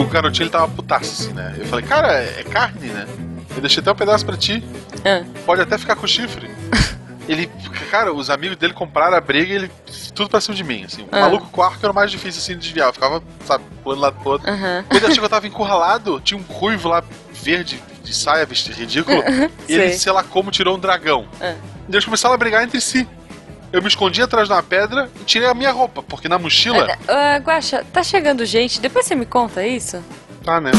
o garotinho ele tava putaço, assim, né? Eu falei, cara, é carne, né? Eu deixei até um pedaço pra ti. Ah. Pode até ficar com chifre. Ele, cara, os amigos dele compraram a briga e ele. Tudo pra cima de mim, assim. O Ah. maluco com arco era mais difícil, assim, de desviar. Eu ficava, sabe, pulando lá pro outro. Aham. Quando ele achou que eu tava encurralado, tinha um ruivo lá, verde, de saia, vestido ridículo. e ele, Sei. lá como, tirou um dragão. Ah. E eles começaram a brigar entre si. Eu me escondi atrás de uma pedra e tirei a minha roupa, porque na mochila. Ah, Guaxa, tá chegando gente, depois você me conta isso? Tá, né?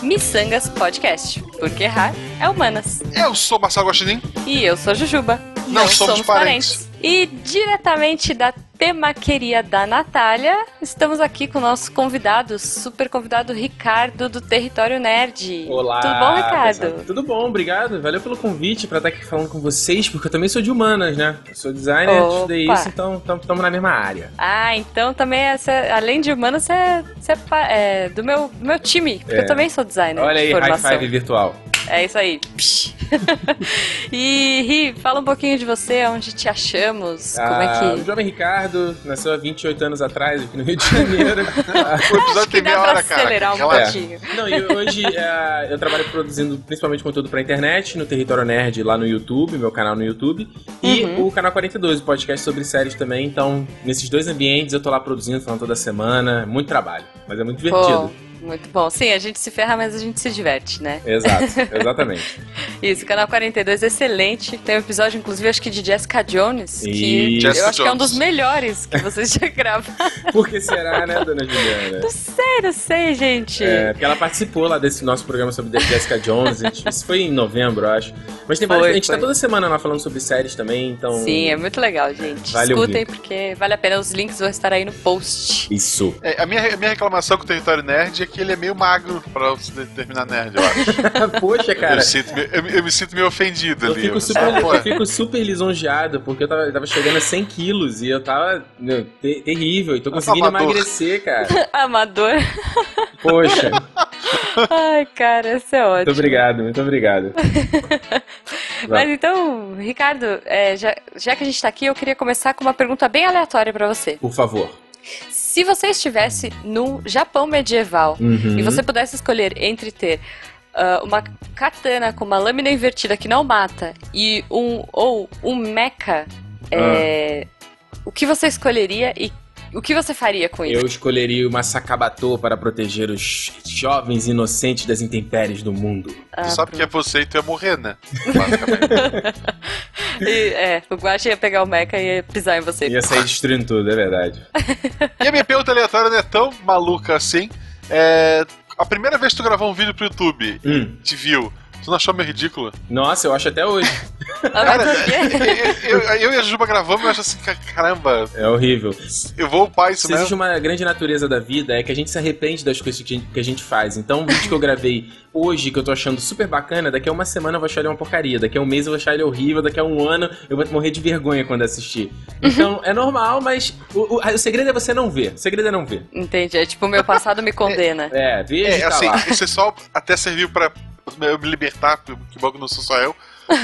Missangas Podcast, porque errar é humanas. Eu sou Marcelo Guaxinim. E eu sou Jujuba. Não somos parentes. E diretamente da temaqueria da Natália, estamos aqui com o nosso convidado, super convidado Ricardo do Território Nerd. Olá! Tudo bom, Ricardo? pessoal. Tudo bom, obrigado. Valeu pelo convite pra estar aqui falando com vocês, porque eu também sou de humanas, né? Eu sou designer, Opa. estudei isso, então estamos na mesma área. Ah, então também, é, cê- além de humano, você é, é do meu, do meu time, porque É. eu também sou designer. Olha aí, high five virtual. É isso aí. E Ri, fala um pouquinho de você, onde te achamos, como é Ah, O que. jovem Ricardo nasceu há 28 anos atrás aqui no Rio de Janeiro. Ah, O episódio que tem meia hora, cara. acelerar um Relaxa. pouquinho. Não, e hoje eh, eu trabalho produzindo principalmente conteúdo pra internet, no Território Nerd lá no YouTube, meu canal no YouTube, e Uhum. o canal 42, o podcast sobre séries também. Então, nesses dois ambientes eu tô lá produzindo, falando toda semana. Muito trabalho, mas é muito divertido. Pô, muito bom. Sim, a gente se ferra, mas a gente se diverte, né? Exato, exatamente. Isso, canal 42 excelente. Tem um episódio, inclusive, acho que de Jessica Jones, que Isso. eu Jessica acho que é um Jones. dos melhores que vocês já gravaram. Por que será, né, dona Juliana? Não sei, não sei, gente. É, porque ela participou lá desse nosso programa sobre Jessica Jones. gente- Isso foi em novembro, eu acho. Mas tem Foi, várias, a gente foi. tá toda semana lá falando sobre séries também, então. Sim, é muito legal, gente. Vale Escutem, porque vale a pena. Os links vão estar aí no post. Isso. É, a, minha, a minha reclamação com o Território Nerd é que ele é meio magro pra se determinar nerd, eu acho. Poxa, cara. Eu, sinto, me- eu, me- eu me sinto meio ofendido Eu ali. fico, Eu- super, eu fico super lisonjeado, porque eu tava, eu tava chegando a 100 quilos e eu tava meu, te- terrível. E tô conseguindo Amador. emagrecer, cara. Amador. Poxa, Ai, cara, isso é muito ótimo. obrigado, muito obrigado. Mas então, Ricardo, é, já, já que a gente tá aqui, eu queria começar com uma pergunta bem aleatória pra você. Por favor. Se você estivesse no Japão medieval Uhum. e você pudesse escolher entre ter ah, uma katana com uma lâmina invertida que não mata e um ou um mecha, é, o que você escolheria e o que você faria com isso? Eu escolheria uma Sakabato para proteger os jovens inocentes das intempéries do mundo. Ah, tu sabe que é você e tu ia morrer, né? E, é, o Guache ia pegar o mecha e ia pisar em você. Ia sair destruindo tudo, é verdade. e a minha pergunta aleatória não é tão maluca assim. É. A primeira vez que tu gravou um vídeo pro YouTube, Hum. te viu, tu não achou meio ridículo? Nossa, eu acho até hoje. Quê? eu, eu e a Juba gravamos e eu acho assim, ca- caramba, É horrível. eu vou upar isso Se existe uma grande natureza da vida, é que a gente se arrepende das coisas que a gente, que a gente faz. Então, o vídeo que eu gravei hoje, que eu tô achando super bacana, daqui a uma semana eu vou achar ele uma porcaria. Daqui a um mês eu vou achar ele horrível. Daqui a um ano eu vou morrer de vergonha quando assistir. Então, é normal, mas o, o- o segredo é você não ver. O segredo é não ver. Entendi. É tipo, o meu passado me condena. É, veja e É, tá assim, lá. esse só até serviu pra eu me libertar, que bom que não sou só eu.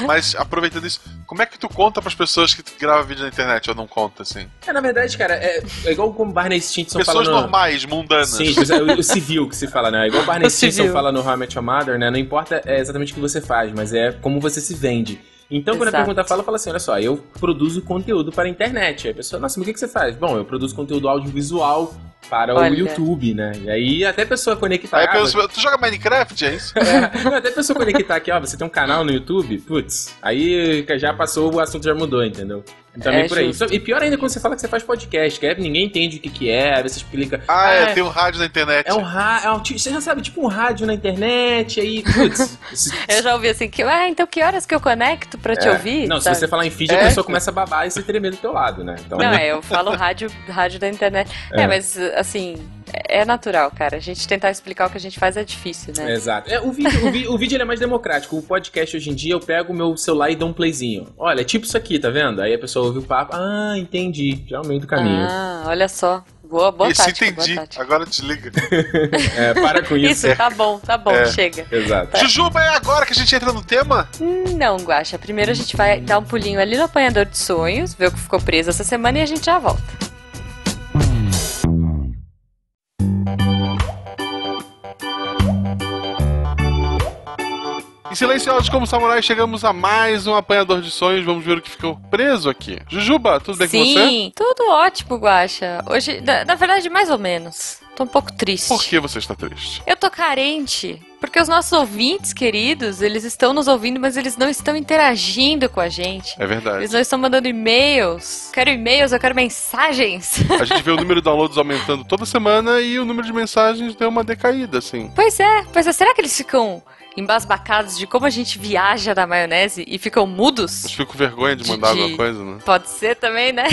Mas aproveitando isso, como é que tu conta pras pessoas que tu grava vídeo na internet ou não conta, assim? É, na verdade, cara, é, é igual como Barney Stinson Pessoas fala no... normais, mundanas. Sim, é, o, o civil que se fala, né? Igual o Barney O Stinson civil. fala no How I Met Your Mother, né? Não importa é, exatamente o que você faz, mas é como você se vende. Então, quando a Exato. pergunta fala, fala assim: olha só, eu produzo conteúdo para a internet. Aí a pessoa, nossa, mas o que, que você faz? Bom, eu produzo conteúdo audiovisual para Olha. o YouTube, né? E aí até a pessoa conectar. Aí ah, tu joga Minecraft, é isso? é, não, até a pessoa conectar aqui, ó, você tem um canal no YouTube, putz, aí já passou, o assunto já mudou, entendeu? Também É por aí. justo. E pior ainda quando você fala que você faz podcast, que é, ninguém entende o que, que é, aí você explica. Ah, é, tem um rádio na internet. É um rádio, é um, você já sabe, tipo um rádio na internet, aí, putz. Eu já ouvi assim, que, ah, então que horas que eu conecto pra te é. ouvir? Não, se sabe? você falar em feed, É, a pessoa pô. começa a babar e se tremer do teu lado, né? Então, Não, é, eu falo rádio, rádio da internet. É. É. mas assim, é natural, cara. A gente tentar explicar o que a gente faz é difícil, né? Exato. É, o vídeo, o, vi- o vídeo ele é mais democrático. O podcast hoje em dia eu pego o meu celular e dou um playzinho. Olha, é tipo isso aqui, tá vendo? Aí a pessoa ouve o papo. Ah, entendi. Já é o meio do caminho. Ah, olha só. Boa, boa Isso, tática, entendi. boa tática. Agora desliga. É, para com isso. Isso, tá bom, tá bom, É. chega. Exato. Jujuba, é agora que a gente entra no tema? Não, Guaxa. Primeiro a gente vai dar um pulinho ali no apanhador de sonhos, ver o que ficou preso essa semana e a gente já volta. Silenciosos como samurai, chegamos a mais um apanhador de sonhos. Vamos ver o que ficou preso aqui. Jujuba, tudo bem Sim, com você? tudo ótimo, Guaxa. Hoje, na, na verdade, mais ou menos. Tô um pouco triste. Por que você está triste? Eu tô carente. Porque os nossos ouvintes queridos, eles estão nos ouvindo, mas eles não estão interagindo com a gente. É verdade. Eles não estão mandando e-mails. Quero e-mails, eu quero mensagens. A gente vê o número de downloads aumentando toda semana e o número de mensagens deu uma decaída, assim. Pois é, pois é. Será que eles ficam embasbacados de como a gente viaja na maionese e ficam mudos? Fico com vergonha de mandar De- alguma coisa, né? Pode ser também, né?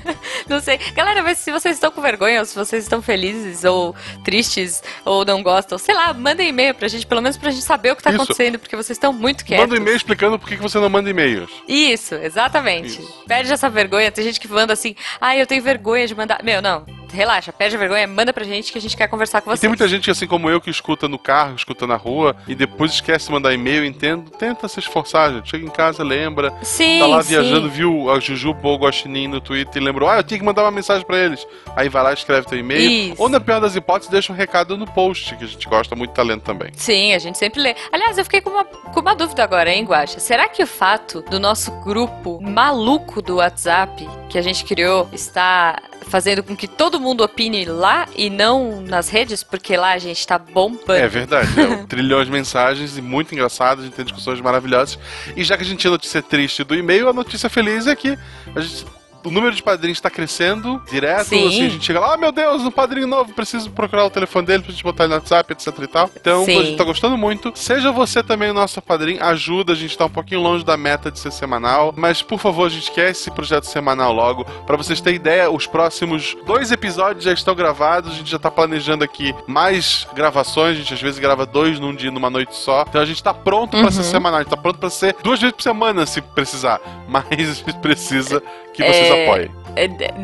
não sei. Galera, mas se vocês estão com vergonha, ou se vocês estão felizes, ou tristes, ou não gostam, sei lá, mandem e-mail pra gente, pelo menos pra gente saber o que tá Isso. acontecendo, porque vocês estão muito quietos. Manda um e-mail explicando por que que você não manda e-mails. Isso, exatamente. Isso. Perde essa vergonha. Tem gente que manda assim, ah, eu tenho vergonha de mandar. Meu, não. Relaxa, perde a vergonha, manda pra gente que a gente quer conversar com vocês. tem muita gente, assim como eu, que escuta no carro, escuta na rua, e depois esquece de mandar e-mail, entendo. Tenta se esforçar, gente. Chega em casa, lembra. Sim, Tá lá sim. viajando, viu a o Guaxinim no Twitter e lembrou, ah, eu tinha que mandar uma mensagem pra eles. Aí vai lá, escreve teu e-mail. Isso. Ou, na pior das hipóteses, deixa um recado no post, que a gente gosta muito de talento também. Sim, a gente sempre lê. Aliás, eu fiquei com uma, com uma dúvida agora, hein, Guaxa? Será que o fato do nosso grupo maluco do WhatsApp que a gente criou está fazendo com que todo mundo opine lá e não nas redes? Porque lá a gente tá bombando. É verdade, é um trilhão de mensagens e muito engraçado, a gente tem discussões maravilhosas. E já que a gente tinha notícia triste do e-mail, a notícia feliz é que a gente- o número de padrinhos está crescendo direto. Sim. Assim, a gente chega lá, ah, meu Deus, um padrinho novo, preciso procurar o telefone dele pra gente botar ele no WhatsApp, etc e tal. Então, Sim. a gente tá gostando muito. Seja você também o nosso padrinho, ajuda, a gente tá um pouquinho longe da meta de ser semanal. Mas, por favor, a gente quer esse projeto semanal logo. Pra vocês terem ideia, os próximos dois episódios já estão gravados, a gente já tá planejando aqui mais gravações, a gente às vezes grava dois num dia, numa noite só. Então a gente tá pronto pra Uhum. ser semanal, a gente tá pronto pra ser duas vezes por semana, se precisar. Mas a gente precisa que vocês É, É, é,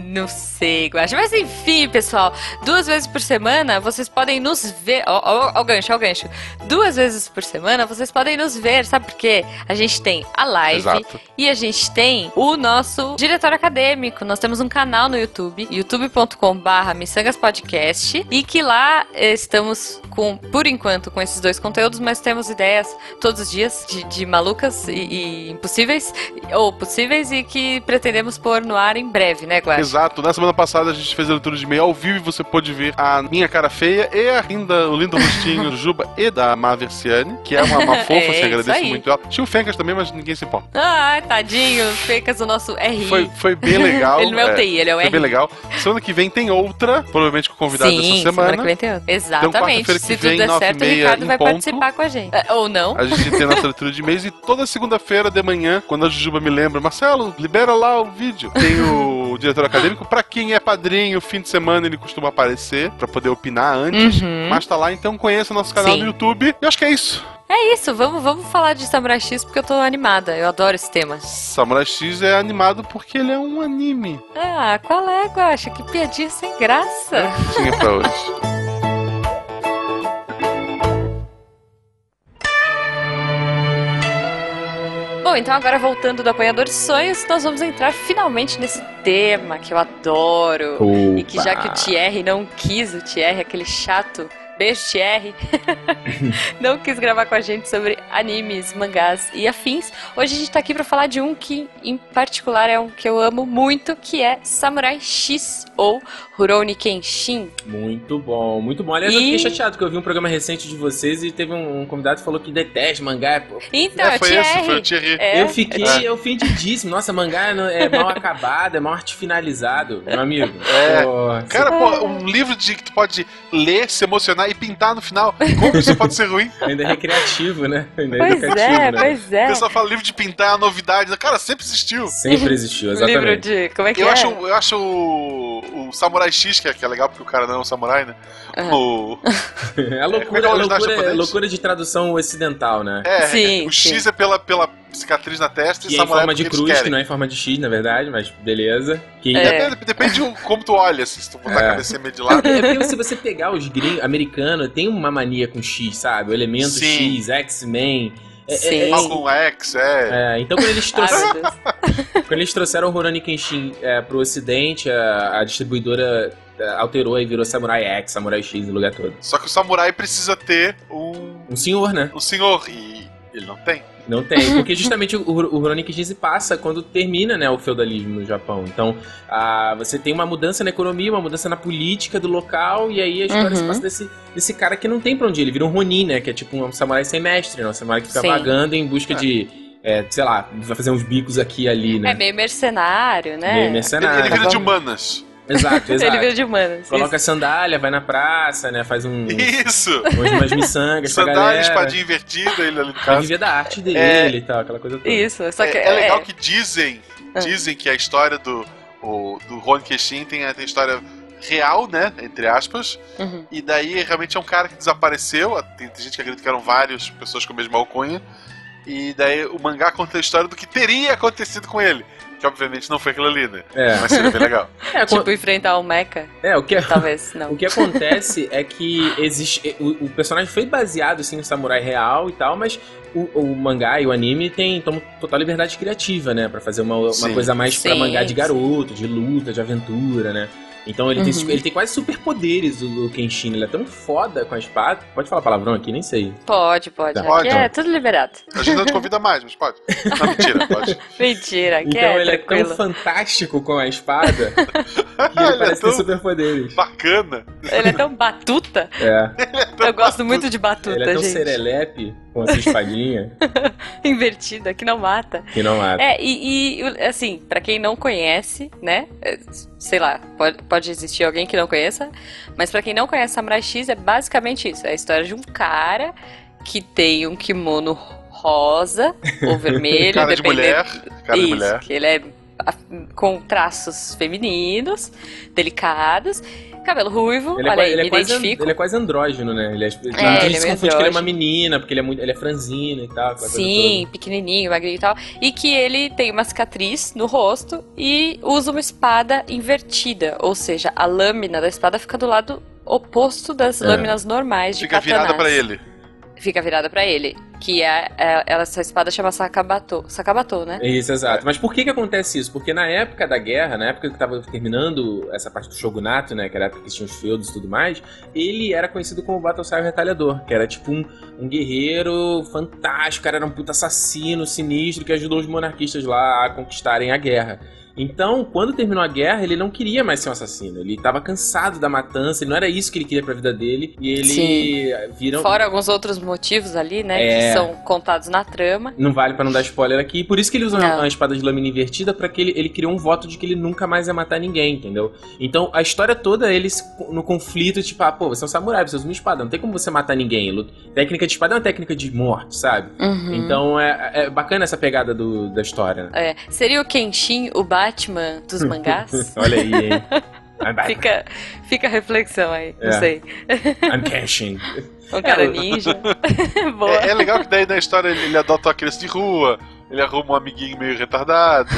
Não sei, Guaxa. Mas enfim, pessoal, duas vezes por semana vocês podem nos ver. Ó, ó, ó o gancho, ó o gancho. Duas vezes por semana vocês podem nos ver, sabe por quê? A gente tem a live Exato. e a gente tem o nosso diretório acadêmico. Nós temos um canal no YouTube, youtube.com/barra Podcast, e que lá eh, estamos com, por enquanto, com esses dois conteúdos, mas temos ideias todos os dias de, de malucas e, e impossíveis, ou possíveis, e que pretendemos pôr no ar em breve, né, Guaxa? Exato, na semana passada a gente fez a leitura de e-mail ao vivo e você pôde ver a minha cara feia e a o lindo rostinho do Juba e da Maversiane, que é uma, uma fofa, É, se agradece muito ela. Tinha o Fencas também, mas ninguém se importa. Ah, tadinho, fecas o nosso RI. Foi, foi bem legal. ele não é o TI, ele é o Foi RI. bem legal. Semana que vem tem outra, provavelmente com o convidado Sim, dessa semana semana. que vem tem outra. Exatamente. quarta-feira que Se vem, tudo der e certo, o meia Ricardo vai ponto. participar com a gente. É, Ou não. A gente tem a nossa leitura de e-mails e toda segunda-feira de manhã, quando a Jujuba me lembra, Marcelo, libera lá o vídeo. Tem o diretor acadêmico. Pra quem é padrinho, fim de semana ele costuma aparecer pra poder opinar antes. Uhum. Mas tá lá, então conheça nosso canal Sim. no YouTube. Eu acho que é isso. É isso, vamos, vamos falar de Samurai X porque eu tô animada. Eu adoro esse tema. Samurai X é animado porque ele é um anime. Ah, qual é, Guaxa? Que piadinha sem graça. É que tinha pra hoje. Bom, então agora voltando do Apanhador de Sonhos, nós vamos entrar finalmente nesse tema que eu adoro. E que já que o Thierry não quis, o Thierry, aquele chato, beijo Thierry, não quis gravar com a gente sobre animes, mangás e afins, hoje a gente tá aqui pra falar de um que em particular é um que eu amo muito, que é Samurai X ou Rurouni Kenshin. Muito bom, muito bom. Aliás, eu E- fiquei chateado que eu vi um programa recente de vocês e teve um, um convidado que falou que detesta mangá. Pô. Então, É, foi Thierry. esse, foi o Thierry. É, eu fiquei é. ofendidíssimo. Nossa, mangá é mal acabado, é mal arte finalizado, meu amigo. É. Pô, Cara, pô, um livro de que tu pode ler, se emocionar e pintar no final. Como isso pode ser ruim? ainda é recreativo, né? Ainda é Pois educativo, é, né? pois O é. pessoal fala livro de pintar é uma novidade. Cara, sempre existiu. Sempre existiu, O livro exatamente. de. Como é que Eu é? acho, eu acho o, o Samurai X, que é, que é legal porque o cara não é um samurai, né? Aham. O, É a Como é é loucura, loucura, loucura de tradução ocidental, né? é, Sim, o X é pela, pela cicatriz na testa Que e é em forma é de cruz, que não é em forma de X, na verdade, mas beleza. Que É. Depende, depende de como tu olha, assim, se tu botar É. a cabeça meio de lado. É porque se você pegar os gringos americanos, tem uma mania com X, sabe? O elemento Sim. X, X-Men. É- é- Sim. é- Malcolm X, é. é, então quando eles, Ai, trouxeram, quando eles trouxeram o Rurouni Kenshin é, pro ocidente, a, a distribuidora é, alterou e virou Samurai X, Samurai X no lugar todo. Só que o samurai precisa ter um, Um senhor, né? um senhor. E Ele não tem. Não tem, porque justamente o, o Rurouni Kenshin se passa quando termina né, o feudalismo no Japão. Então, a, você tem uma mudança na economia, uma mudança na política do local, e aí a história se Uhum. passa desse, desse cara que não tem pra onde ir. Ele vira um Ronin, né? Que é tipo um samurai sem mestre, né? Um samurai que fica Sim. vagando em busca de, é, sei lá, vai fazer uns bicos aqui e ali, né? É meio mercenário, né? Meio Ele, mercenário. ele vira de Então- humanas. Exato, exato. Ele vira de humanos. Coloca a sandália, vai na praça, né? Faz um, Isso! umas, umas miçangas Sandália, espadinha invertida, ele ali no caso. viver da arte dele É. e tal, aquela coisa toda. Isso, só que é, é legal que dizem, dizem que a história do, o, do Ron Keshin tem, a- tem a história real, né? Entre aspas. Uhum. E daí realmente é um cara que desapareceu. Tem, tem gente que acredita que eram várias pessoas com a mesma alcunha. E daí o mangá conta a história do que teria acontecido com ele. Que obviamente não foi aquilo ali, né? É. Mas seria bem legal. É, com- Tipo, enfrentar o Mecha, é, o que é, talvez, não. O que acontece é que existe. O, o personagem foi baseado assim, em samurai real e tal, mas o, o mangá e o anime tem tomam total liberdade criativa, né? Pra fazer uma, uma Sim. coisa mais pra Sim, mangá de sim. garoto, de luta, de aventura, né? Então ele, tem, Uhum. ele tem quase superpoderes, o, o Kenshin. Ele é tão foda com a espada. Pode falar palavrão aqui? Nem sei. Pode, pode. Pode. Aqui é tudo liberado. A gente não te convida mais, mas pode. Não, mentira, pode. Mentira, Então é ele é tranquilo. tão fantástico com a espada que ele Ele é parece tão ter superpoderes. bacana. Ele é tão batuta. É. Eu gosto muito de batuta, Ele é tão gente. serelepe com essa espadinha Invertida, que não mata. que não mata. É, e, e, assim, pra quem não conhece, né? é, Sei lá, pode, pode existir alguém que não conheça, mas pra quem não conhece Samurai X é basicamente isso. É a história de um cara que tem um kimono rosa ou vermelho, Cara de dependendo. mulher. Cara de Isso, mulher. que ele é com traços femininos, delicados, cabelo ruivo, Ele é, olha aí, ele, me é quase, identifico. ele é quase andrógeno, né? Ele é, É, muita ele gente é se meio confunde que ele é uma menina, porque ele é, muito, ele é franzino e tal. Sim, pequenininho, magrinho e tal. E que ele tem uma cicatriz no rosto e usa uma espada invertida. Ou seja, a lâmina da espada fica do lado oposto das É. lâminas normais de Fica virada katanás. pra ele. Fica virada pra ele. Que é, é- ela- essa espada chama Sakabato. Sakabato, né? Isso, exato. Mas por que que acontece isso? Porque na época da guerra, na época que tava terminando essa parte do shogunato, né? Que era a época que tinha os feudos e tudo mais, ele era conhecido como Battlestar Retalhador, que era tipo um, um guerreiro fantástico, cara, era um puta assassino, sinistro, que ajudou os monarquistas lá a conquistarem a guerra. Então, quando terminou a guerra, ele não queria mais ser um assassino. Ele tava cansado da matança, ele não era isso que ele queria pra vida dele. E ele Sim. viram. Fora alguns outros motivos ali, né? É. Que são contados na trama. Não vale pra não dar spoiler aqui. Por isso que ele usa Não. uma espada de lâmina invertida, pra que ele, ele criou um voto de que ele nunca mais ia matar ninguém, entendeu? Então a história toda, eles no conflito, tipo, ah, pô, você é um samurai, você usa uma espada, não tem como você matar ninguém. Técnica de espada é uma técnica de morte, sabe? Uhum. Então é, é bacana essa pegada do, da história, né? É, seria o Kenshin o Batman dos mangás? Olha aí, hein? Fica, fica a reflexão aí, não É. sei. I'm cashing. Um cara É, ninja. Boa. É, é legal que daí na história ele, ele adota uma criança de rua, ele arruma um amiguinho meio retardado,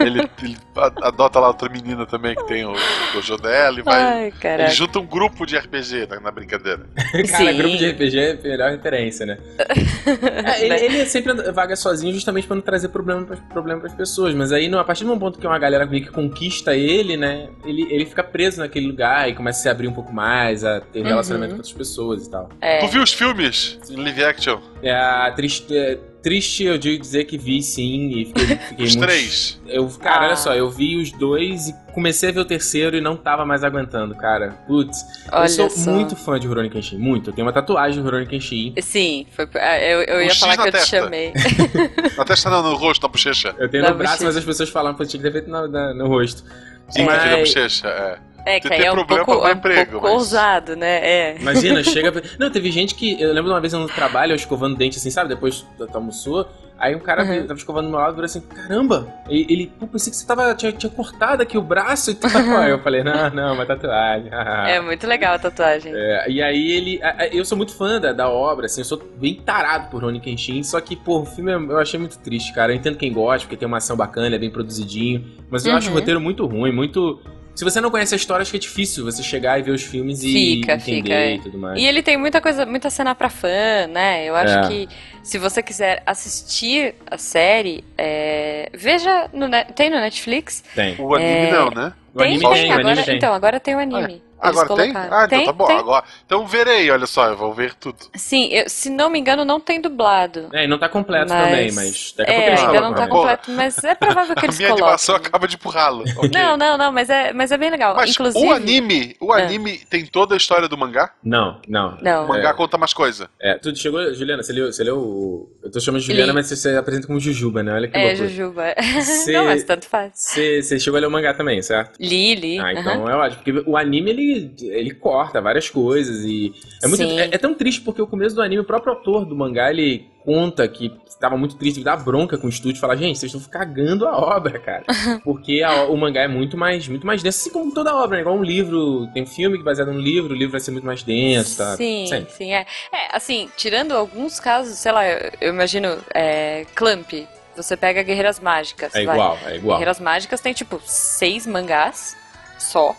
ele, ele a- adota lá outra menina também que tem o dojo dela e vai. Ai, Ele junta um grupo de RPG na, na brincadeira. Cara, Sim. grupo de RPG é a melhor referência, né? É, ele, ele sempre vaga sozinho justamente pra não trazer problema pras, problema pras pessoas. Mas aí, no- a partir de um ponto que uma galera meio que conquista ele, né? Ele, ele fica preso naquele lugar e começa a se abrir um pouco mais, a ter Uhum. relacionamento com outras pessoas e tal. É. Tu viu os filmes em live action? É a triste. É, triste eu digo dizer que vi sim e fiquei, fiquei Os muito. três. Eu, cara, Ah. olha só, eu vi os dois e comecei a ver o terceiro e não tava mais aguentando, cara. Putz, Olha eu sou só. muito fã de Rurouni Kenshin, muito. Eu tenho uma tatuagem do Rurouni Kenshin. Sim, foi, ah, eu, eu Um ia X falar na que eu te chamei. Na testa não, no rosto, na bochecha. Eu tenho Da no braço, bochecha. mas as pessoas falam que eu tinha que ter feito no, na- no rosto. Sim, Mas- aqui na bochecha, é. É, Tem que aí ter é um problema pouco, é um emprego, pouco mas- ousado, né? É. Imagina, chega. Não, teve gente que. Eu lembro de uma vez no trabalho, eu escovando dente assim, sabe? Depois tu almoçou. Aí um cara Uhum. tava escovando do meu lado e falou assim: caramba! Ele, pô, pensei que você tava, tinha, tinha cortado aqui o braço e tal. Aí eu falei: não, não, uma tatuagem. É muito legal a tatuagem. É, e aí ele. Eu sou muito fã da, da obra, assim, eu sou bem tarado por Rony Kenshin, só que, pô, o filme eu eu achei muito triste, cara. Eu entendo quem gosta, porque tem uma ação bacana, é bem produzidinho. Mas eu acho o Uhum. roteiro muito ruim, muito. Se você não conhece a história, acho que é difícil você chegar e ver os filmes e Fica, entender fica, é. e tudo mais. E ele tem muita coisa, muita cena pra fã, né? Eu acho É. que se você quiser assistir a série, é, veja no tem no Netflix. Tem. O anime É. não, né? O anime tem, tem, o agora, anime tem. então agora tem o anime. Agora tem? Ah, então Tem, tá bom. tem. Agora, então verei, olha só, eu vou ver tudo. Sim, eu- se não me engano, não tem dublado. É, e não tá completo Mas- também, mas daqui a pouco É, eles ainda não tá completo, mas é provável que A eles minha animação coloquem. acaba de empurrá-lo. Ok. Não, não, não, mas é, mas é bem legal. Mas Inclusive. o anime, o É. anime tem toda a história do mangá? Não, não. O Não. mangá conta mais coisa. É, tu chegou, Juliana, você leu, você leu o... Eu tô chamando de Juliana, Li. mas você, você apresenta como Jujuba, né? Olha que É, loucura. Jujuba. Cê- Não, mas tanto faz. Você, você chegou a ler o mangá também, certo? Li, li. Ah, então é ótimo. Porque o anime, ele, ele corta várias coisas e... É, muito, Sim. é, é tão triste porque o começo do anime, o próprio autor do mangá, ele conta que estava muito triste, dá bronca com o estúdio e fala, gente, vocês estão cagando a obra, cara. Porque a- o mangá é muito mais, muito mais denso, assim como toda obra, né? Igual um livro, tem um filme é baseado no livro, o livro vai ser muito mais denso, tá? Sim, Sempre. sim, é. É, assim, tirando alguns casos, sei lá, eu, eu imagino, é, Clamp, você pega Guerreiras Mágicas. É vai. igual, é igual. Guerreiras Mágicas tem, tipo, seis mangás só,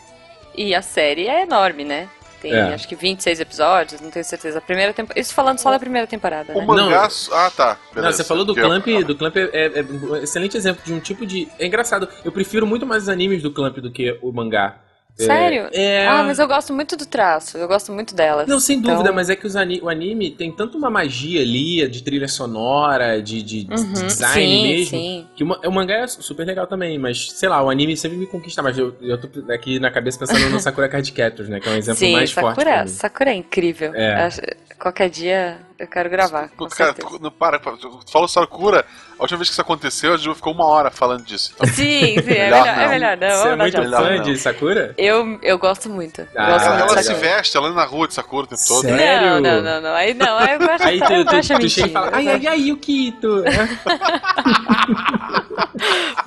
e a série é enorme, né? Tem, É. acho que 26 episódios, não tenho certeza. A primeira tempo... Isso falando só da primeira temporada, O né? mangá. Ah, tá. Não, você falou do Porque eu- Clamp, do Clamp é, é- é um excelente exemplo de um tipo de... É engraçado, eu prefiro muito mais os animes do Clamp do que o mangá. É- Sério? É... Ah, mas eu gosto muito do traço, eu gosto muito delas. Não, sem Então- dúvida, mas é que os ani- o anime tem tanto uma magia ali, de trilha sonora, de, de Uhum, design sim, mesmo, sim. que o, o mangá é super legal também, mas sei lá, o anime sempre me conquista mais. Eu, eu tô aqui na cabeça pensando no Sakura Card Captors, né, que é um exemplo Sim, mais forte pra Sakura. Sakura é incrível. É. Qualquer dia eu quero gravar, com Cara, tu, não, para, tu falou Sakura, a última vez que isso aconteceu, a Ju ficou uma hora falando disso. Então, Sim, sim, é Melhor é melhor não. Você é muito. Melhor fã não. de Sakura? Eu, eu gosto muito. Ah, gosto ela muito ela se veste, ela anda na rua de Sakura o tempo todo. Sério? Não, não, não, não. Aí não, aí eu acho, Aí eu tu, tu, acho tu chega e fala, ai, ai, ai, Yukito.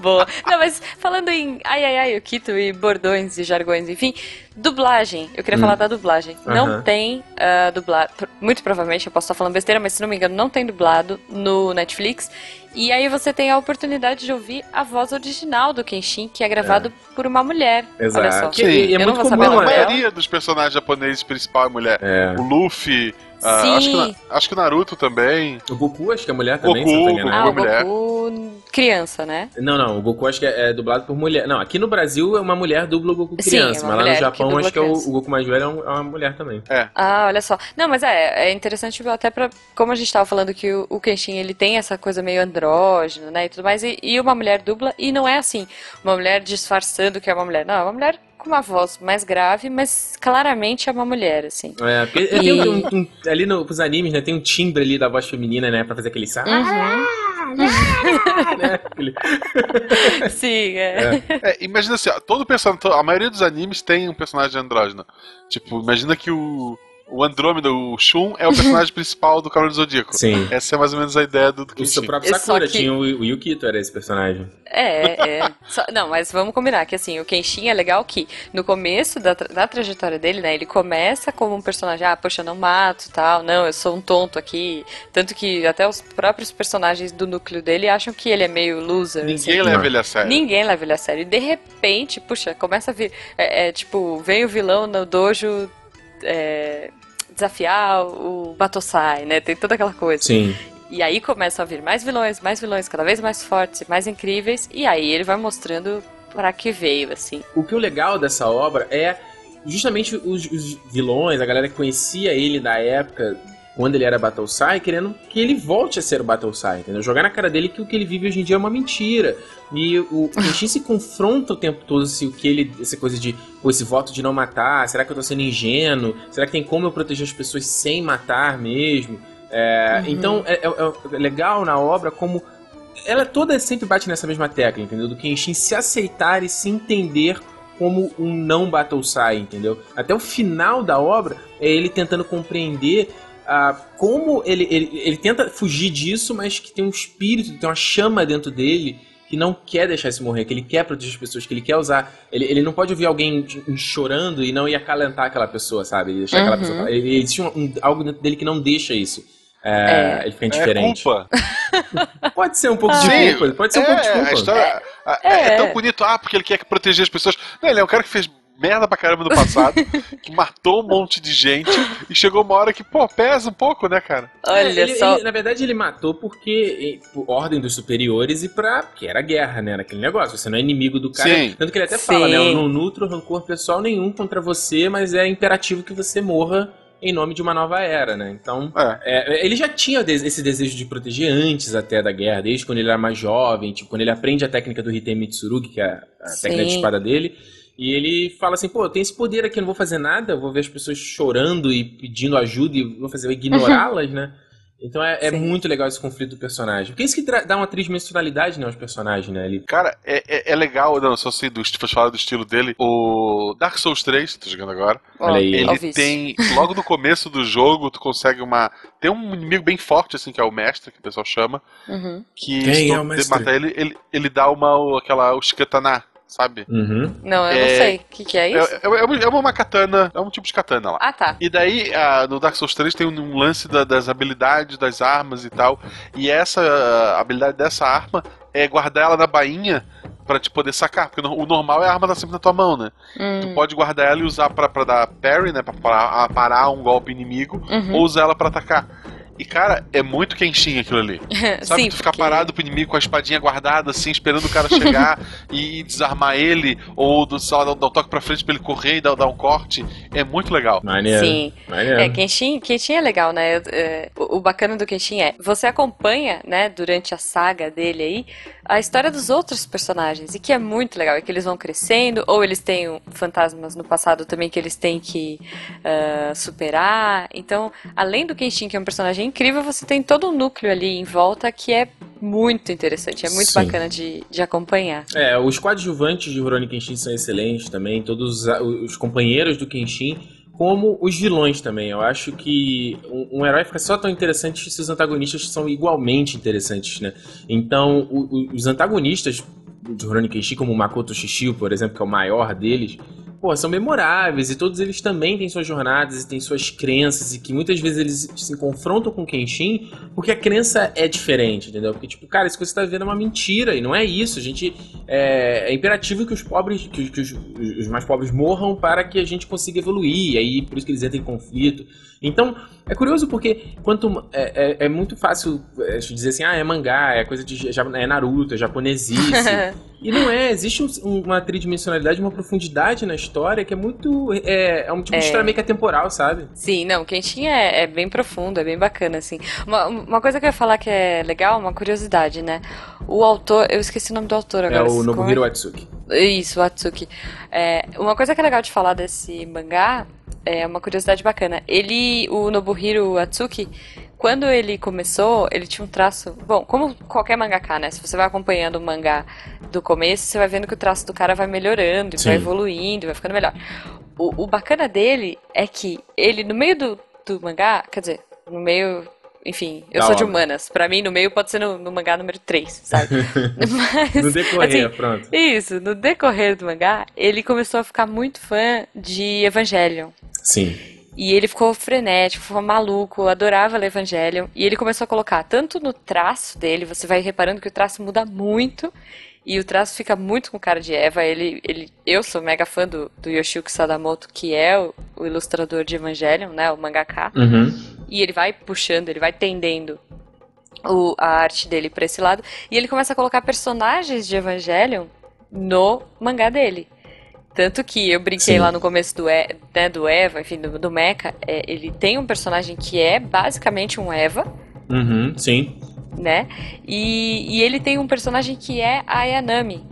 Boa. Não, mas falando em ai, ai, ai, o Kito e bordões e jargões, enfim, dublagem. Eu queria Hum. falar da dublagem. Não Aham. tem uh, dublado, muito provavelmente, eu posso estar falando besteira, mas se não me engano, não tem dublado no Netflix. E aí você tem a oportunidade de ouvir a voz original do Kenshin, que é gravado por uma mulher. Olha só. Exato. Sim. E, é Eu não muito vou comum, saber a o nome é. dela. maioria dos personagens japoneses principal é mulher. É. O Luffy, ah, Sim. acho, que, acho que o Naruto também. O Goku, acho que é mulher também, Goku, se não tô Goku. Ah, o mulher. Goku criança, né? Não, não, o Goku acho que é, é dublado por mulher. Não, aqui no Brasil é uma mulher dubla o Goku Sim, criança, é uma mas lá no Japão acho que é o, o Goku mais velho é, um- é uma mulher também. Ah, olha só. Não, mas é, é interessante até pra. Como a gente tava falando que o, o Kenshin ele tem essa coisa meio andrógeno, né? E tudo mais, e, e uma mulher dubla, e não é assim, uma mulher disfarçando que é uma mulher. Não, é uma mulher com uma voz mais grave, mas claramente é uma mulher, assim. É, porque E- tem um, um- ali no, pros animes, né, tem um timbre ali da voz feminina, né, pra fazer aquele... sa- Uhum. né, aquele- Sim, é. É, imagina assim, ó, todo personagem, a maioria dos animes tem um personagem andrógeno. Tipo, imagina que o, o Andrômeda, o Shun, é o personagem principal do Cavaleiro do Zodíaco. Sim. Essa é mais ou menos a ideia do, do O Kenshin. seu próprio Sakura que- tinha o, o Yukito, era esse personagem. É, é. Só- não, mas vamos combinar que assim, o Kenshin é legal que no começo da, tra- da trajetória dele, né, ele começa como um personagem, ah, poxa, eu não mato tal, não, eu sou um tonto aqui. Tanto que até os próprios personagens do núcleo dele acham que ele é meio loser. Ninguém assim. leva ele a sério. Ninguém leva ele a sério. E de repente, puxa, começa a vir. É, é, tipo, vem o vilão no dojo é, desafiar o Batosai, né? Tem toda aquela coisa. Sim. E aí começam a vir mais vilões, mais vilões, cada vez mais fortes mais incríveis. E aí ele vai mostrando para que veio, assim. O que é o legal dessa obra é justamente os, os vilões, a galera que conhecia ele da época, quando ele era Battlesai, querendo que ele volte a ser o Battlesai, entendeu? Jogar na cara dele que o que ele vive hoje em dia é uma mentira. E o Kenshin se confronta o tempo todo se o que ele. essa coisa de. Esse voto de não matar, será que eu tô sendo ingênuo? Será que tem como eu proteger as pessoas sem matar mesmo? É, Uhum. Então é, é- é legal na obra como. Ela toda sempre bate nessa mesma tecla, entendeu? Do Kenshin se aceitar e se entender como um não Battlesai, entendeu? Até o final da obra é ele tentando compreender ah, como ele, ele, ele tenta fugir disso, mas que tem um espírito, tem uma chama dentro dele que não quer deixar isso morrer, que ele quer proteger as pessoas, que ele quer usar. Ele, ele não pode ouvir alguém chorando e não ir acalentar aquela pessoa, sabe? Deixar aquela Uhum. pessoa. Ele, existe um- um- algo dentro dele que não deixa isso. É, É. Ele fica É indiferente. culpa. Pode ser um pouco de Sim, culpa. Pode ser um é, pouco de a culpa. história- a- é, É. é tão bonito, ah, porque ele quer proteger as pessoas. Não, ele é um cara que fez merda pra caramba no passado, que matou um monte de gente, e chegou uma hora que, pô, pesa um pouco, né, cara? Olha ele, só. ele- na verdade, ele matou porque por ordem dos superiores e pra. que era guerra, né? Naquele negócio. Você não é inimigo do cara. Sim. Tanto que ele até Sim. fala, né? Eu não nutro rancor pessoal nenhum contra você, mas é imperativo que você morra em nome de uma nova era, né? Então. É. É, ele já tinha esse desejo de proteger antes até da guerra, desde quando ele era mais jovem, tipo, quando ele aprende a técnica do Hitei Mitsurugi, que é a Sim. técnica de espada dele. E ele fala assim, pô, eu tenho esse poder aqui, eu não vou fazer nada, eu vou ver as pessoas chorando e pedindo ajuda e vou fazer ignorá-las, né? Então é, é muito legal esse conflito do personagem. Porque é isso que dá uma tridimensionalidade né, aos personagens, né? Ele... Cara, é, é, é legal, não, só sei do, se fosse falar do estilo dele. O Dark Souls 3, tô jogando agora. Olha aí. Ele tem, logo no começo do jogo, tu consegue uma. Tem um inimigo bem forte, assim, que é o mestre, que o pessoal chama. Uhum. Que Quem se tu é o mestre? matar ele, ele, ele dá uma, aquela, o shikatana, sabe? Uhum. Não, eu É- não sei. O que, que é isso? é, é uma- é uma katana, é um tipo de katana lá. Ah, tá. E daí, ah, no Dark Souls 3 tem um, um lance da- das habilidades, das armas e tal. E essa habilidade dessa arma é guardar ela na bainha pra te poder sacar. Porque no- o normal é a arma tá sempre na tua mão, né? Tu Hum, pode guardar ela e usar pra, pra dar parry, né? Pra parar, parar um golpe inimigo. uhum. Ou usar ela pra atacar. E, cara, é muito quentinho aquilo ali. Sabe, Sim, tu ficar porque- parado pro inimigo com a espadinha guardada, assim, esperando o cara chegar e desarmar ele, ou do, sei lá, dar, dar um toque pra frente pra ele correr e dar, dar um corte. É muito legal. Maneiro. Sim. Maneiro. É, Kenshin, Kenshin é legal, né? É, o, o bacana do Kenshin é, você acompanha, né, durante a saga dele aí, a história dos outros personagens, e que é muito legal, é que eles vão crescendo, ou eles têm fantasmas no passado também que eles têm que ah, superar. Então, além do Kenshin, que é um personagem incrível, você tem todo um núcleo ali em volta que é muito interessante, é muito Sim. bacana de, de acompanhar. É, os coadjuvantes de Rurouni Kenshin são excelentes também, todos os, os companheiros do Kenshin, como os vilões também. Eu acho que um, um herói fica só tão interessante se os antagonistas são igualmente interessantes, né? Então, o- o- os antagonistas de Rurouni Kenshin, como o Makoto Shishio, por exemplo, que é o maior deles, pô, são memoráveis e todos eles também têm suas jornadas e têm suas crenças e que muitas vezes eles se confrontam com o Kenshin porque a crença é diferente, entendeu? Porque, tipo, cara, isso que você tá vendo é uma mentira e não é isso. A gente. É, é imperativo que os pobres, que, que os, os mais pobres morram para que a gente consiga evoluir. E aí, por isso que eles entram em conflito. Então, é curioso porque quanto é, é, é muito fácil é, dizer assim, ah, é mangá, é coisa de é Naruto, é japonesice. e não é, existe um- uma tridimensionalidade, uma profundidade na história que é muito. É, é um tipo de É. história meio que atemporal, sabe? Sim, não, Kenshin é, é bem profundo, é bem bacana, assim. Uma, uma coisa que eu ia falar que é legal, uma curiosidade, né? O autor, eu esqueci o nome do autor agora. é o Nobuhiro Atsuki. Isso, o Atsuki. É, uma coisa que é legal de falar desse mangá, é uma curiosidade bacana. Ele, o Nobuhiro Atsuki, quando ele começou, ele tinha um traço. Bom, como qualquer mangaka, né? Se você vai acompanhando o mangá do começo, você vai vendo que o traço do cara vai melhorando, e Sim. vai evoluindo, vai ficando melhor. O, o bacana dele é que ele, no meio do, do mangá, quer dizer, no meio. Enfim, eu Da sou de humanas. Pra mim, no meio pode ser no, no mangá número 3, sabe? Mas, No decorrer, assim, pronto. isso, no decorrer do mangá, ele começou a ficar muito fã de Evangelion. Sim. E ele ficou frenético, ficou maluco, adorava ler Evangelion. E ele começou a colocar tanto no traço dele, você vai reparando que o traço muda muito. E o traço fica muito com cara de Eva. Ele, ele, eu sou mega fã do, do Yoshiko Sadamoto, que é o, o ilustrador de Evangelion, né? O mangaka. Uhum. E ele vai puxando, ele vai tendendo o- a arte dele pra esse lado. E ele começa a colocar personagens de Evangelion no mangá dele. Tanto que eu brinquei Sim. lá no começo do, E- né, do Eva, enfim, do, do Mecha. é, ele tem um personagem que é basicamente um Eva, Uhum. Sim. Né? E, e ele tem um personagem que é a Ayanami,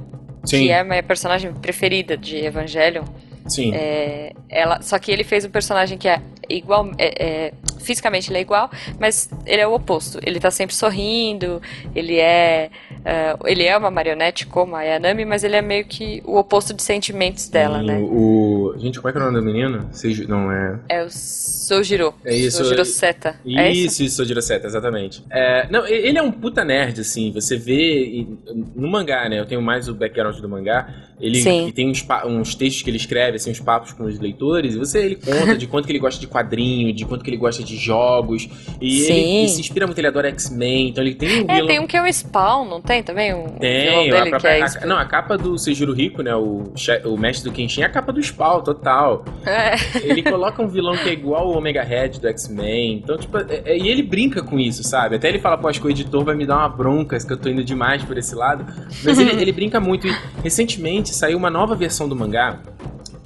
Sim. que é a minha personagem preferida de Evangelion. Sim. É, ela, só que ele fez um personagem que é igual. é- é, fisicamente ele é igual, mas ele é o oposto. Ele tá sempre sorrindo, ele é. Ah, ele é uma marionete como a Yanami, mas ele é meio que o oposto de sentimentos dela, E né? O, Gente, como é que é o nome da menina? Seiji- Não, é. É o Sojiro. É isso, Sojiro é- Seta. É isso? Isso, Sojiro Seta, exatamente. É, não, ele é um puta nerd, assim. Você vê no mangá, né? Eu tenho mais o background do mangá. Ele, tem uns, uns textos que ele escreve, assim, uns papos com os leitores. E você ele conta de quanto que ele gosta de quadrinho, de quanto que ele gosta de jogos. E ele se inspira muito, ele adora X-Men. Então ele tem um É, vilão- tem um que é o Spawn, não tem também um tem, a própria- é a-? Não, a capa do Seijiro Rico, né? O, o mestre do Kenshin é a capa do Spawn, total. É. Ele coloca um vilão que é igual o Omega Red do X-Men. Então, tipo, é- é- e ele brinca com isso, sabe? Até ele fala, pô, acho que o editor vai me dar uma bronca, que eu tô indo demais por esse lado. Mas ele, ele brinca muito. E recentemente saiu uma nova versão do mangá.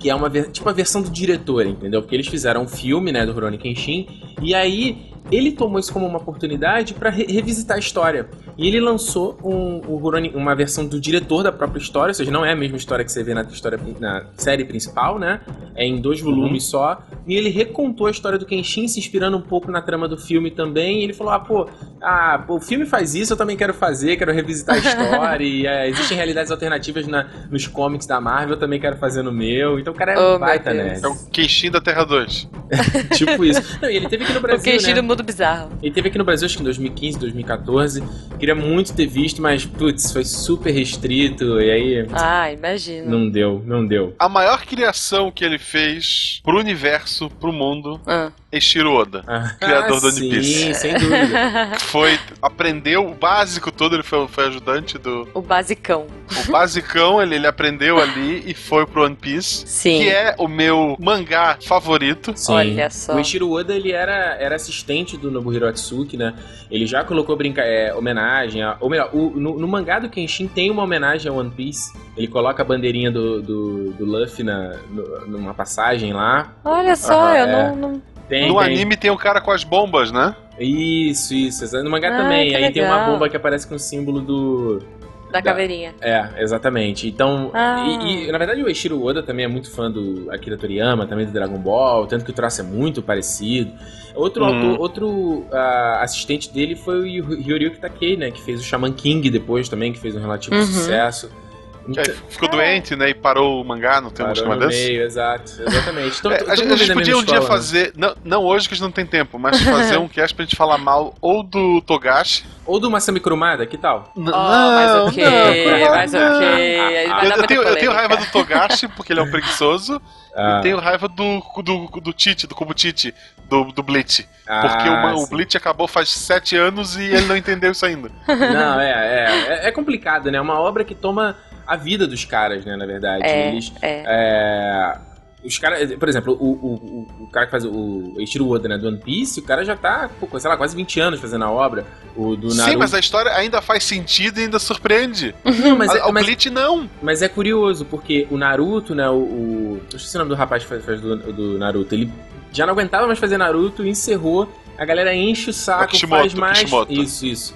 Que é uma tipo a versão do diretor, entendeu? Porque eles fizeram um filme, né, do Rurouni Kenshin, e aí ele tomou isso como uma oportunidade pra re- revisitar a história. E ele lançou um, o Rurouni- uma versão do diretor da própria história, ou seja, não é a mesma história que você vê na, história, na série principal, né? É em dois volumes só. E ele recontou a história do Kenshin, se inspirando um pouco na trama do filme também. E ele falou: ah, pô, ah, o filme faz isso, eu também quero fazer, quero revisitar a história. e é, existem realidades alternativas na- nos comics da Marvel, eu também quero fazer no meu. Então o cara é Oh, um baita, né? É o Kenshin da Terra 2. tipo isso. Não, e ele teve aqui no O Brasil. Kenshin né? do Mundo Bizarro. Ele teve aqui no Brasil, acho que em 2015, 2014. Queria muito ter visto, mas, putz, foi super restrito. E aí, Ah, imagino. não deu, não deu. A maior criação que ele fez pro universo, pro mundo, Ah. é Shiro Oda. Ah, Criador do One sim, Piece. sem dúvida. Foi, aprendeu o básico todo, ele foi, foi ajudante do. o basicão. O basicão, ele, ele aprendeu ali e foi pro One Piece. Sim. Que é o meu mangá favorito. Sim. Olha só. O Ichiro Oda, ele era, era assistente do Nobuhiro Atsuki, né? Ele já colocou brinca é, homenagem, a, ou melhor, o- no, no mangá do Kenshin tem uma homenagem a One Piece. Ele coloca a bandeirinha do, do, do Luffy na, no- numa passagem lá. Olha só, eu é. não, não- Tem, no tem. anime tem o cara com as bombas, né? Isso, isso. No mangá Ah, também. Aí tem uma legal. bomba que aparece com o símbolo do, Da caveirinha. É, exatamente. Então, Ah. e, e, na verdade o Eiichiro Oda também é muito fã do Akira Toriyama, também do Dragon Ball, tanto que o traço é muito parecido. Outro Uhum. autor, outro ah, assistente dele foi o Yu- Hiroyuki Takei, né, que fez o Shaman King depois também, que fez um relativo Uhum. sucesso. Que aí ficou doente, né? E parou o mangá, não tem um esquema no desse? meio, exato, exatamente. Então, É, a, gente, a gente podia um mesma dia escola, né? fazer, não, não hoje que a gente não tem tempo, mas fazer um cast pra gente falar mal ou do Togashi. Ou do Masami Kurumada, que tal? N- Oh, mas ok, mas não. ok. Aí vai Eu, eu tenho, eu tenho raiva do Togashi, porque ele é um preguiçoso, Ah, e tenho raiva do, do, do Tite, do Kubutiti, do, do Bleach. ah, Porque o, o. Bleach acabou faz sete anos e ele não entendeu isso ainda. Não, é, é, é, é complicado, né? É uma obra que toma a vida dos caras, né, na verdade. É, Eles, é. É, os caras, por exemplo, o, o, o, o cara que faz o- o Eiichiro Oda, né, do One Piece, o cara já tá, pô, sei lá, quase 20 anos fazendo a obra. O do Naruto. Sim, mas a história ainda faz sentido e ainda surpreende. Não, mas, A- é, o mas, Bleach não. mas é curioso, porque o Naruto, né, o... o eu esqueci o nome do rapaz que faz, faz do, do Naruto, ele já não aguentava mais fazer Naruto, encerrou, a galera enche o saco, Kishimoto, faz mais... Kishimoto. Isso, isso.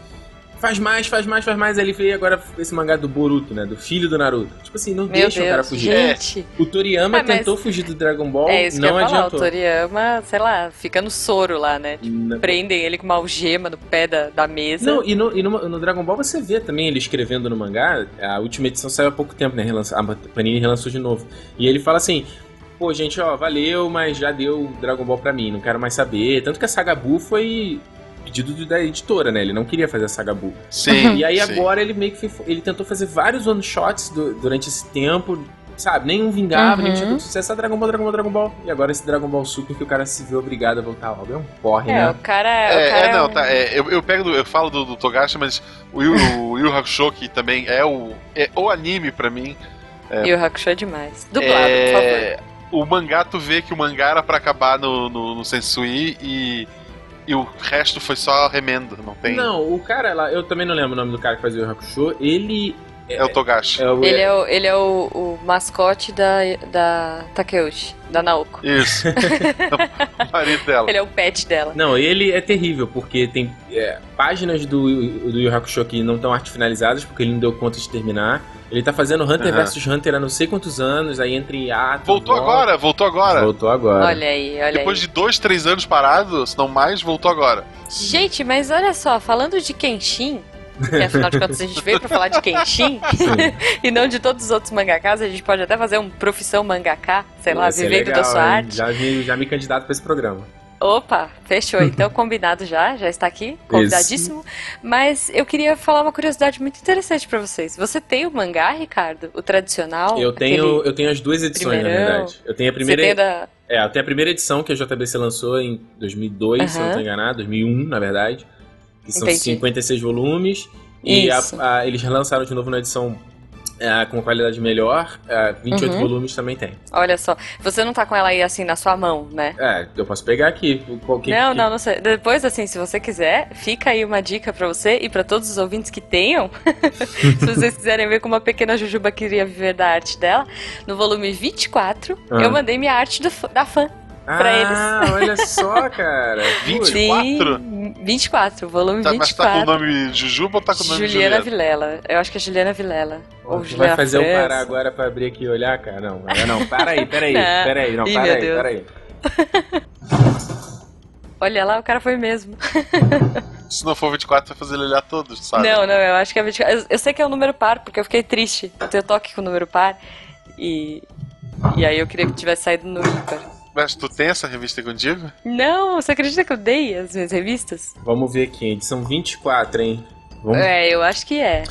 Faz mais, faz mais, faz mais. Aí ele veio agora esse mangá do Boruto, né? Do filho do Naruto. Tipo assim, não Meu deixa o cara Deus, fugir. gente. O Toriyama É, mas- tentou fugir do Dragon Ball, É isso que não eu ia falar. O adiantou. Toriyama, sei lá, fica no soro lá, né? Não- Prendem ele com uma algema no pé da, da mesa. Não, e, no, e no, no Dragon Ball você vê também ele escrevendo no mangá. A última edição saiu há pouco tempo, né? Relança, a Panini relançou de novo. E ele fala assim: pô, gente, ó, valeu, mas já deu Dragon Ball pra mim, não quero mais saber. Tanto que a Saga Buu foi pedido do- da editora, né? Ele não queria fazer a Saga Buu. Sim. E aí sim. agora ele meio que fez- ele tentou fazer vários one shots du- durante esse tempo. Sabe, nenhum vingava, nem Uhum. tinha tanto sucesso. Só Dragon Ball, Dragon Ball, Dragon Ball. E agora esse Dragon Ball Super que o cara se vê obrigado a voltar logo. É um porre, É, né? o cara, o É, cara é, não, um- tá. é, eu, eu pego, do- eu falo do, do Togashi, mas o Yu, o Yu Hakusho, que também é o, é o anime pra mim. E o Hakusho é demais. Dublado, por favor. é, O mangá, tu vê que o mangá era pra acabar no, no, no Sensui e, e o resto foi só remendo, não tem. Não, o cara lá, eu também não lembro o nome do cara que fazia o Hakusho. Ele É o Togashi. é o. Ele é o, ele é o, o mascote da, da Takeuchi, da Naoko. Isso. o marido dela. Ele é o pet dela. Não, ele é terrível, porque tem é, páginas do, do Yu Hakusho que não estão arte finalizadas, porque ele não deu conta de terminar. Ele tá fazendo Hunter Aham. vs Hunter há não sei quantos anos, aí entre hiato. Voltou volta. agora, voltou agora. Voltou agora. Olha aí, olha Depois aí. de dois, três anos parado, se não mais, voltou agora. Gente, mas olha só, falando de Kenshin, que afinal de contas a gente veio pra falar de Kenshin, e não de todos os outros mangakas, a gente pode até fazer um profissão mangaká, sei lá, ser vivendo legal, da sua arte. Já, vi- já me candidato pra esse programa. Opa, fechou. Então, combinado já, já está aqui, convidadíssimo. Mas eu queria falar uma curiosidade muito interessante pra vocês. Você tem o mangá, Ricardo? O tradicional? Eu tenho, eu tenho as duas edições, na primeirão. verdade. Eu tenho a primeira. Você tem da... É, eu tenho a primeira edição que a JBC lançou em 2002, se eu não tô enganado, 2001, na verdade. Que são Entendi. 56 volumes. E a- a- eles lançaram de novo na edição é, com qualidade melhor. É, 28 Uhum. volumes também tem. Olha só. Você não tá com ela aí assim na sua mão, né? É, eu posso pegar aqui. Qual que- não, que- não, não sei. Depois, assim, se você quiser, fica aí uma dica pra você e pra todos os ouvintes que tenham. se vocês quiserem ver como a pequena Jujuba queria viver da arte dela, no volume 24, Ah. eu mandei minha arte do da fã. Pra ah, olha só, cara. Putz. 24? Sim, 24, volume Tá, mas tá com o 24. nome Jujuba ou tá com o nome Juliana Juliana? Vilela. Eu acho que é Juliana Vilela. Ou Juliana vai fazer eu parar agora pra abrir aqui e olhar, cara? Não, não. Para aí, pera aí, Não. pera aí. Não, Ih, para aí, Deus. para aí. Olha lá, o cara foi mesmo. Se não for 24, vai fazer ele olhar todos, sabe? Não, não, eu acho que é 24. Eu, eu sei que é o número par, porque eu fiquei triste de ter toque com o número par. E. E aí eu queria que tivesse saído no ímpar. Mas tu tem essa revista contigo? Não, você acredita que eu dei as minhas revistas? Vamos ver aqui, edição 24, hein? Vamos, É, eu acho que é.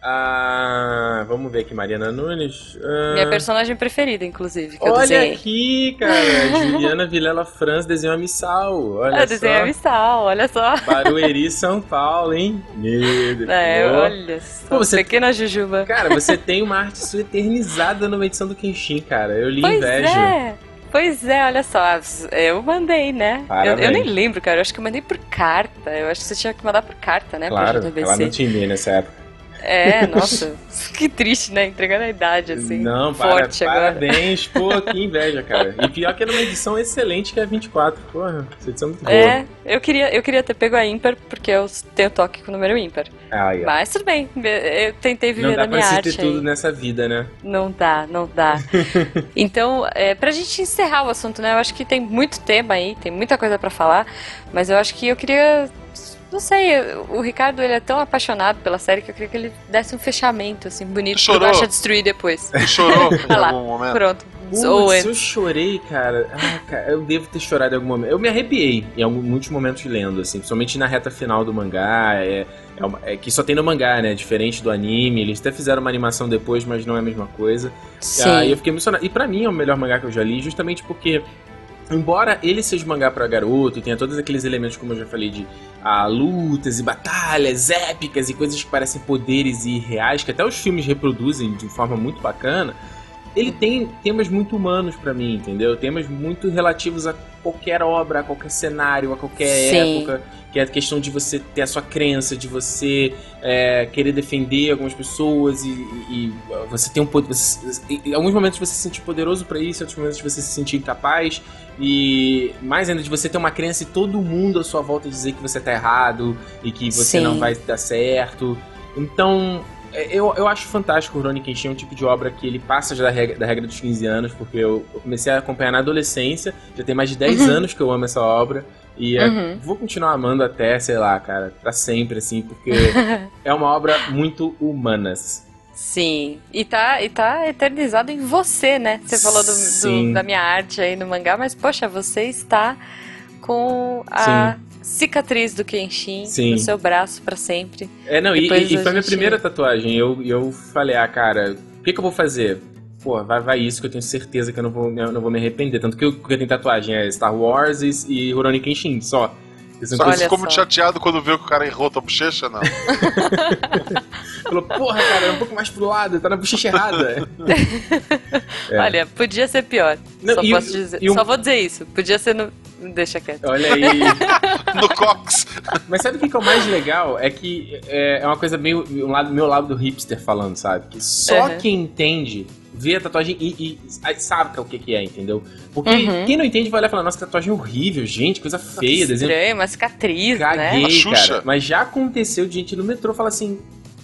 ah, vamos ver aqui, Mariana Nunes. Ah, Minha personagem preferida, inclusive, Olha desenhei. aqui, cara. Juliana Vilela Franz desenhou a Missal. Olha Eu desenhei só. a missal, olha só. Barueri, São Paulo, hein? Meu Deus. É, Pô. olha só. Pô, você- Pequena Jujuba. Cara, você tem uma arte sua eternizada numa edição do Kenshin, cara. Eu lhe Pois invejo. é. Pois é, olha só, eu mandei, né? Eu, eu nem lembro, cara. Eu acho que eu mandei por carta. Eu acho que você tinha que mandar por carta, né? Claro, pra JBC. não tinha e-mail nessa época. É, nossa, que triste, né? Entregando a idade, assim. não, para, forte agora. parabéns. Pô, que inveja, cara. E pior que é numa edição excelente que é a 24. Porra, essa edição é muito boa. É, eu queria, eu queria ter pego a ímpar, porque eu tenho toque com o número ímpar. Aí, ó. Mas tudo bem, eu tentei viver Não dá da minha pra se arte. ter tudo nessa vida, né? Não dá, não dá. então, é, pra gente encerrar o assunto, né? Eu acho que tem muito tema aí, tem muita coisa pra falar, mas eu acho que eu queria. Não sei, o Ricardo ele é tão apaixonado pela série que eu queria que ele desse um fechamento, assim, bonito, Chorou? pro Guaxa destruir depois. Tu chorou em Ah lá, algum momento? Pronto. Putz, eu chorei, cara. Ah, cara, eu devo ter chorado em algum momento. Eu me arrepiei em algum, muitos momentos lendo, assim, principalmente na reta final do mangá. É, é, uma- é que só tem no mangá, né? Diferente do anime. Eles até fizeram uma animação depois, mas não é a mesma coisa. Sim. Aí eu fiquei emocionado. E pra mim é o melhor mangá que eu já li, justamente porque. Embora ele seja mangá pra garoto e tenha todos aqueles elementos, como eu já falei, de ah, lutas e batalhas épicas e coisas que parecem poderes e reais, que até os filmes reproduzem de forma muito bacana, ele tem temas muito humanos pra mim, entendeu? Temas muito relativos a qualquer obra, a qualquer cenário, a qualquer Sim. época, que é a questão de você ter a sua crença, de você é, querer defender algumas pessoas e, e- e você tem um poder. Em alguns momentos você se sentir poderoso pra isso, em outros momentos você se sentir incapaz. E mais ainda de você ter uma crença e todo mundo à sua volta dizer que você tá errado e que você Sim. não vai dar certo. Então, eu, eu acho fantástico o Rurouni Kenshin, é um tipo de obra que ele passa já da regra, da regra dos 15 anos, porque eu, eu comecei a acompanhar na adolescência, já tem mais de 10 Uhum. anos que eu amo essa obra. E é, Uhum. vou continuar amando até, sei lá, cara, pra sempre, assim, porque é uma obra muito humanas. Sim. E tá, e tá eternizado em você, né? Você falou do- do- Sim. da minha arte aí no mangá, mas poxa, você está com a cicatriz do Kenshin Sim. no seu braço pra sempre. É, não, e, Depois e- e a foi a minha gente- primeira tatuagem. Eu, eu falei, ah, cara, o que, que eu vou fazer? Pô, vai, vai isso que eu tenho certeza que eu não vou, eu não vou me arrepender. Tanto que eu, que eu tenho tatuagem é Star Wars e, e Rurouni Kenshin, só. Olha ficou muito chateado quando viu que o cara errou tua bochecha, não. falou, porra, cara, é um pouco mais pro lado, tá na bochecha errada. É. Olha, podia ser pior. Não, só e posso dizer. e o- Só vou dizer isso. Podia ser no. Deixa quieto. Olha aí. No Cox. Mas sabe o que que é o mais legal? É que é, é uma coisa meio. Um lado, meu lado do hipster falando, sabe? Que só Uhum. quem entende vê a tatuagem e, e- e sabe o que, que é, entendeu? Porque Uhum. quem não entende vai olhar e falar, nossa, que tatuagem horrível, gente, coisa feia, desenho. Estranho, uma cicatriz, né? Caguei, Xuxa. cara. Mas já aconteceu de gente no metrô falar assim,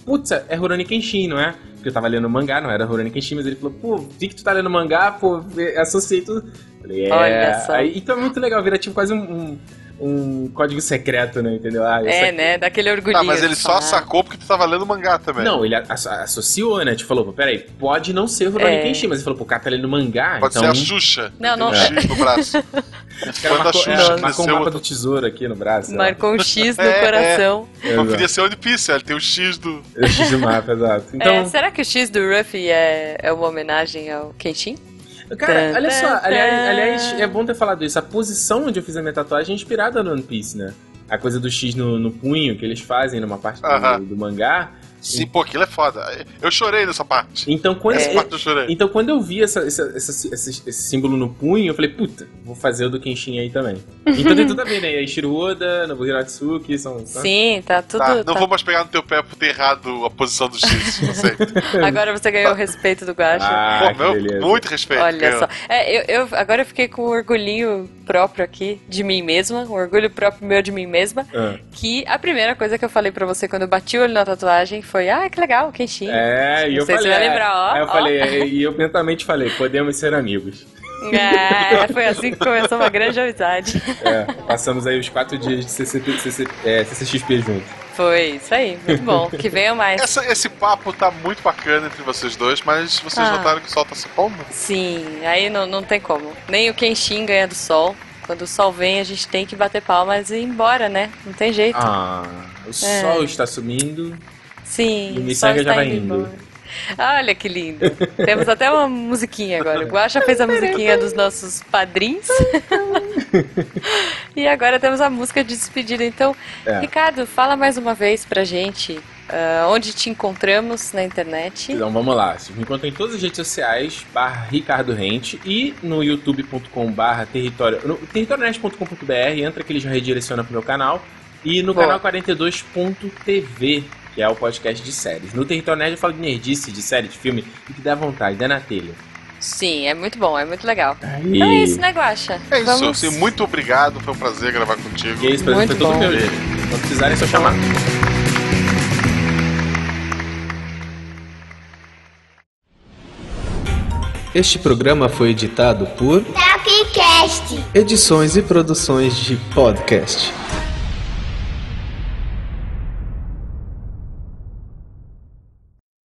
putz, é Rurouni Kenshin, não é? Porque eu tava lendo mangá, não era Rurouni Kenshin, mas ele falou, pô, vi que tu tá lendo mangá, pô, associei tudo. Falei, é. Olha só. Aí, então é muito legal, vira tipo quase um, um, um código secreto, né? Entendeu? Ah, É, aqui- né? Daquele orgulhinho. Ah, mas ele só falar. sacou porque tu tava lendo mangá também. Não, ele asso- associou, né? Tipo, falou, pô, peraí, pode não ser Rurouni É. Kenshin, mas ele falou, pô, o cara tá lendo mangá, Pode então... ser a Xuxa. Não, não, um é. X no braço. O da marcou, Xuxa, é, cresceu marcou um mapa outro- do tesouro aqui no braço. Marcou um X no É, coração. Não Exato. podia ser One Piece, ele tem o X do. Eu fiz o mapa, exato. Então, É, será que o X do Ruffy é, é uma homenagem ao Kenshin? Cara, olha só, aliás, aliás, é bom ter falado isso. A posição onde eu fiz a minha tatuagem é inspirada no One Piece, né? a coisa do X no, no punho que eles fazem numa parte do, Aham. do mangá. Sim, pô, aquilo é foda. Eu chorei nessa parte. Então quando, Essa parte eu chorei. então quando eu vi essa, essa- essa- esse, esse símbolo no punho, eu falei, puta, vou fazer o do Kenshin aí também. Então tem tudo a ver, né? E Shiro Oda, Nobuhiro Atsuki, são... são- Sim, tá tudo. Tá, não tá- vou mais pegar no teu pé por ter errado a posição do X, não sei. Agora você ganhou o respeito do Guacha. Ah, Pô, meu, beleza. muito respeito. Olha ganhou. só. É, eu, eu- agora eu fiquei com um orgulhinho próprio aqui de mim mesma, um orgulho próprio meu de mim mesma, Ah. que a primeira coisa que eu falei pra você quando eu bati o olho na tatuagem foi: "Ah, que legal, Kenshin". É, e Não eu sei se falei. vai lembrar, ó, aí eu ó. falei, é, e eu mentalmente falei, podemos ser amigos. É, foi assim que começou uma grande amizade. É, passamos aí os quatro dias de CCP, CC, é, CCXP juntos. Foi isso aí, muito bom. Que venham mais. Essa- esse papo tá muito bacana entre vocês dois, mas vocês Ah. notaram que o sol tá se pondo? Sim, aí não, não tem como. Nem o Kenshin ganha do sol. Quando o sol vem, a gente tem que bater palmas e ir embora, né? Não tem jeito. Ah, o sol está sumindo. Sim, E Missaga sol já vai indo indo. Olha que lindo. Temos até uma musiquinha agora. O Guaxa fez a musiquinha dos nossos padrinhos. e agora temos a música de despedida. Então, É. Ricardo, fala mais uma vez pra gente ah, onde te encontramos na internet. Então vamos lá. Vocês me encontram em todas as redes sociais, barra Ricardo Rente, e no youtube.com barra território. No territorionet.com.br, entra que ele já redireciona pro meu canal. E no Boa. canal 42.tv, que é o podcast de séries. No Território Nerd eu falo de nerdice, de série, de filme, e que dá vontade, dá na telha. Sim, é muito bom, é muito legal. Aí. Então é isso, né, Guaxa? É isso, Vamos... assim, muito obrigado, foi um prazer gravar contigo. Que é isso, prazer Muito foi todo bom. meu. Quando precisarem, é só chamar. Este programa foi editado por Tapcast. Edições e Produções de Podcast.